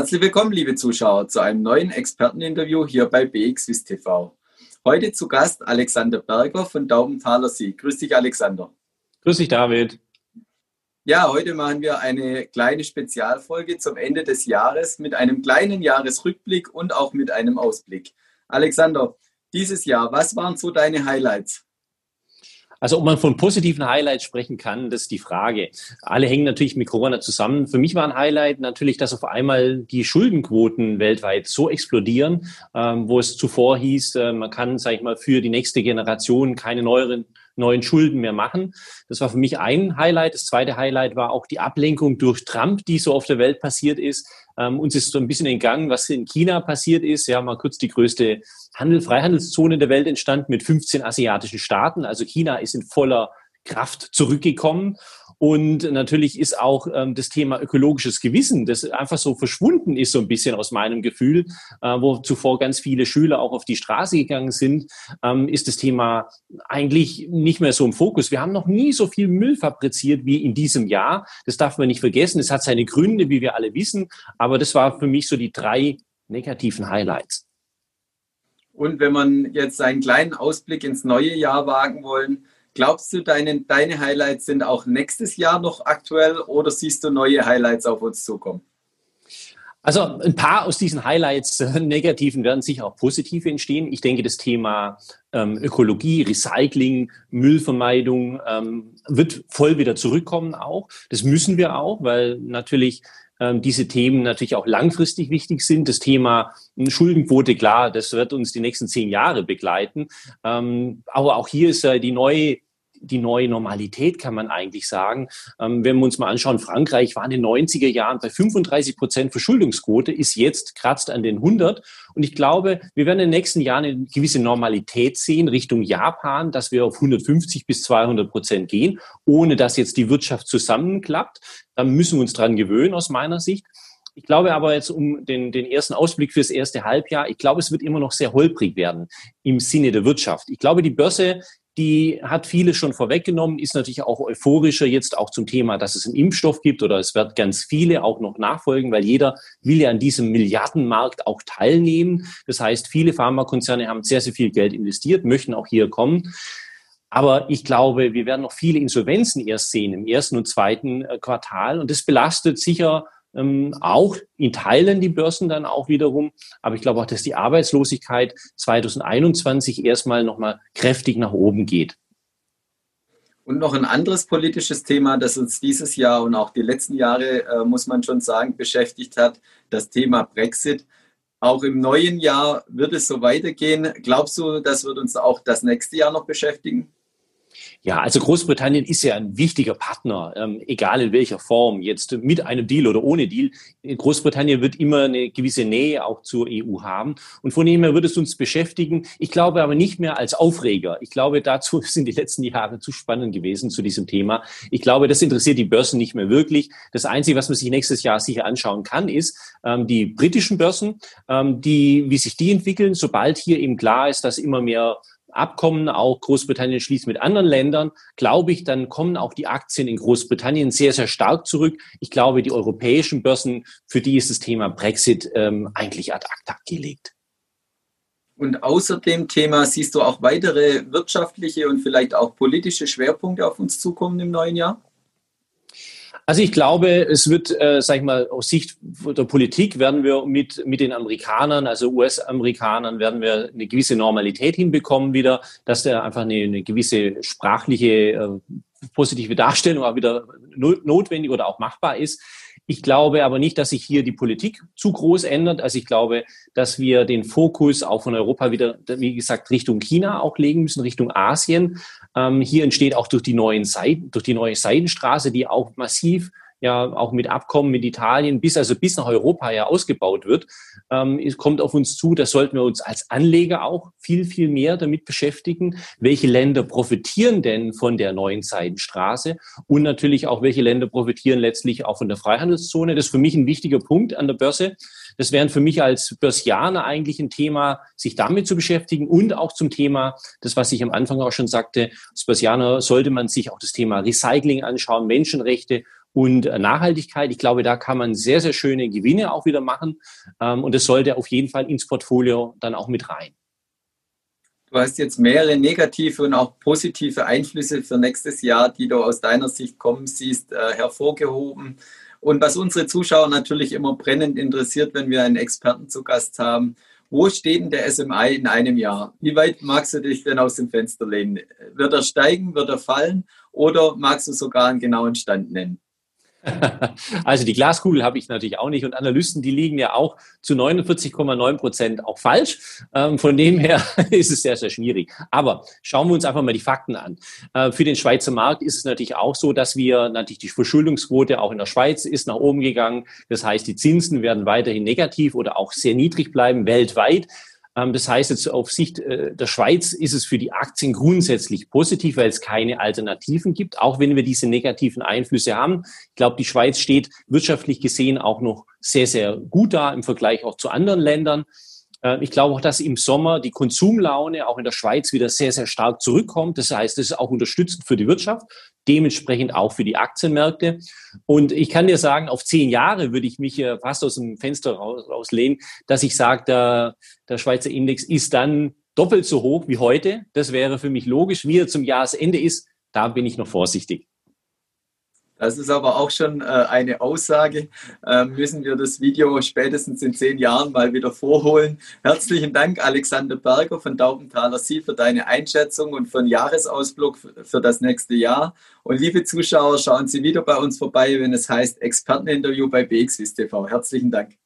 Herzlich willkommen, liebe Zuschauer, zu einem neuen Experteninterview hier bei BXWIS TV. Heute zu Gast Alexander Berger von Daubenthaler See. Grüß dich, Alexander. Grüß dich, David. Ja, heute machen wir eine kleine Spezialfolge zum Ende des Jahres mit einem kleinen Jahresrückblick und auch mit einem Ausblick. Alexander, dieses Jahr, was waren so deine Highlights? Also ob man von positiven Highlights sprechen kann, das ist die Frage. Alle hängen natürlich mit Corona zusammen. Für mich war ein Highlight natürlich, dass auf einmal die Schuldenquoten weltweit so explodieren, ähm, wo es zuvor hieß, äh, man kann, sage ich mal, für die nächste Generation keine neueren neuen Schulden mehr machen. Das war für mich ein Highlight. Das zweite Highlight war auch die Ablenkung durch Trump, die so auf der Welt passiert ist. Ähm, uns ist so ein bisschen entgangen, was in China passiert ist. Ja, mal kurz die größte Handel, Freihandelszone der Welt entstanden mit 15 asiatischen Staaten. Also China ist in voller Kraft zurückgekommen. Und natürlich ist auch ähm, das Thema ökologisches Gewissen, das einfach so verschwunden ist, so ein bisschen aus meinem Gefühl, äh, wo zuvor ganz viele Schüler auch auf die Straße gegangen sind, ähm, ist das Thema eigentlich nicht mehr so im Fokus. Wir haben noch nie so viel Müll fabriziert wie in diesem Jahr. Das darf man nicht vergessen. Es hat seine Gründe, wie wir alle wissen. Aber das war für mich so die drei negativen Highlights. Und wenn man jetzt einen kleinen Ausblick ins neue Jahr wagen wollen, Glaubst du, deine, deine Highlights sind auch nächstes Jahr noch aktuell oder siehst du neue Highlights auf uns zukommen? Also ein paar aus diesen Highlights äh, negativen werden sicher auch positive entstehen. Ich denke, das Thema ähm, Ökologie, Recycling, Müllvermeidung ähm, wird voll wieder zurückkommen auch. Das müssen wir auch, weil natürlich diese Themen natürlich auch langfristig wichtig sind. Das Thema Schuldenquote, klar, das wird uns die nächsten zehn Jahre begleiten. Ähm, aber auch hier ist die neue die neue Normalität, kann man eigentlich sagen. Ähm, wenn wir uns mal anschauen, Frankreich war in den 90er Jahren bei 35 Prozent Verschuldungsquote, ist jetzt kratzt an den 100. Und ich glaube, wir werden in den nächsten Jahren eine gewisse Normalität sehen Richtung Japan, dass wir auf 150 bis 200 Prozent gehen, ohne dass jetzt die Wirtschaft zusammenklappt. Da müssen wir uns dran gewöhnen, aus meiner Sicht. Ich glaube aber jetzt um den, den ersten Ausblick fürs erste Halbjahr, ich glaube, es wird immer noch sehr holprig werden im Sinne der Wirtschaft. Ich glaube, die Börse die hat viele schon vorweggenommen, ist natürlich auch euphorischer jetzt auch zum Thema, dass es einen Impfstoff gibt oder es wird ganz viele auch noch nachfolgen, weil jeder will ja an diesem Milliardenmarkt auch teilnehmen. Das heißt, viele Pharmakonzerne haben sehr, sehr viel Geld investiert, möchten auch hier kommen. Aber ich glaube, wir werden noch viele Insolvenzen erst sehen im ersten und zweiten äh, Quartal und das belastet sicher ähm, auch in Teilen die Börsen dann auch wiederum. Aber ich glaube auch, dass die Arbeitslosigkeit 2021 erstmal nochmal kräftig nach oben geht. Und noch ein anderes politisches Thema, das uns dieses Jahr und auch die letzten Jahre, äh, muss man schon sagen, beschäftigt hat, das Thema Brexit. Auch im neuen Jahr wird es so weitergehen. Glaubst du, das wird uns auch das nächste Jahr noch beschäftigen? Ja, also Großbritannien ist ja ein wichtiger Partner, ähm, egal in welcher Form, jetzt mit einem Deal oder ohne Deal. Großbritannien wird immer eine gewisse Nähe auch zur EU haben. Und von dem her wird es uns beschäftigen. Ich glaube aber nicht mehr als Aufreger. Ich glaube, dazu sind die letzten Jahre zu spannend gewesen zu diesem Thema. Ich glaube, das interessiert die Börsen nicht mehr wirklich. Das Einzige, was man sich nächstes Jahr sicher anschauen kann, ist ähm, die britischen Börsen, ähm, die, wie sich die entwickeln, sobald hier eben klar ist, dass immer mehr Abkommen auch Großbritannien schließt mit anderen Ländern, glaube ich, dann kommen auch die Aktien in Großbritannien sehr, sehr stark zurück. Ich glaube, die europäischen Börsen, für die ist das Thema Brexit ähm, eigentlich ad acta gelegt. Und außer dem Thema siehst du auch weitere wirtschaftliche und vielleicht auch politische Schwerpunkte auf uns zukommen im neuen Jahr? Also ich glaube, es wird, äh, sag ich mal, aus Sicht der Politik werden wir mit, mit den Amerikanern, also US-Amerikanern, werden wir eine gewisse Normalität hinbekommen wieder, dass da einfach eine, eine gewisse sprachliche äh, positive Darstellung auch wieder notwendig oder auch machbar ist. Ich glaube aber nicht, dass sich hier die Politik zu groß ändert. Also ich glaube, dass wir den Fokus auch von Europa wieder, wie gesagt, Richtung China auch legen müssen, Richtung Asien. Ähm, hier entsteht auch durch die neuen Seiten, durch die neue Seidenstraße, die auch massiv ja auch mit Abkommen mit Italien bis also bis nach Europa ja ausgebaut wird, ähm, kommt auf uns zu. Da sollten wir uns als Anleger auch viel viel mehr damit beschäftigen. Welche Länder profitieren denn von der neuen Seidenstraße und natürlich auch welche Länder profitieren letztlich auch von der Freihandelszone? Das ist für mich ein wichtiger Punkt an der Börse. Das wären für mich als Börsianer eigentlich ein Thema, sich damit zu beschäftigen und auch zum Thema, das was ich am Anfang auch schon sagte, als Börsianer sollte man sich auch das Thema Recycling anschauen, Menschenrechte und Nachhaltigkeit. Ich glaube, da kann man sehr, sehr schöne Gewinne auch wieder machen. Ähm, und das sollte auf jeden Fall ins Portfolio dann auch mit rein. Du hast jetzt mehrere negative und auch positive Einflüsse für nächstes Jahr, die du aus deiner Sicht kommen siehst, äh, hervorgehoben. Und was unsere Zuschauer natürlich immer brennend interessiert, wenn wir einen Experten zu Gast haben, wo steht denn der SMI in einem Jahr? Wie weit magst du dich denn aus dem Fenster lehnen? Wird er steigen, wird er fallen oder magst du sogar einen genauen Stand nennen? Also die Glaskugel habe ich natürlich auch nicht und Analysten, die liegen ja auch zu 49,9 Prozent auch falsch. Ähm, von dem her ist es sehr, sehr schwierig. Aber schauen wir uns einfach mal die Fakten an. Äh, für den Schweizer Markt ist es natürlich auch so, dass wir natürlich die Verschuldungsquote auch in der Schweiz ist nach oben gegangen. Das heißt, die Zinsen werden weiterhin negativ oder auch sehr niedrig bleiben weltweit. Ähm, das heißt jetzt auf Sicht äh, der Schweiz ist es für die Aktien grundsätzlich positiv, weil es keine Alternativen gibt, auch wenn wir diese negativen Einflüsse haben. Ich glaube, die Schweiz steht wirtschaftlich gesehen auch noch sehr, sehr gut da im Vergleich auch zu anderen Ländern. Äh, ich glaube auch, dass im Sommer die Konsumlaune auch in der Schweiz wieder sehr, sehr stark zurückkommt. Das heißt, das ist auch unterstützend für die Wirtschaft, dementsprechend auch für die Aktienmärkte. Und ich kann dir sagen, auf zehn Jahre würde ich mich fast aus dem Fenster raus, rauslehnen, dass ich sage, der, der Schweizer Index ist dann doppelt so hoch wie heute. Das wäre für mich logisch. Wie er zum Jahresende ist, da bin ich noch vorsichtig. Das ist aber auch schon äh, eine Aussage. Ähm, müssen wir das Video spätestens in zehn Jahren mal wieder vorholen. Herzlichen Dank, Alexander Berger von Daubenthaler Sie, für deine Einschätzung und für den Jahresausblick für das nächste Jahr. Und liebe Zuschauer, schauen Sie wieder bei uns vorbei, wenn es heißt Experteninterview bei BXWIS TV. Herzlichen Dank.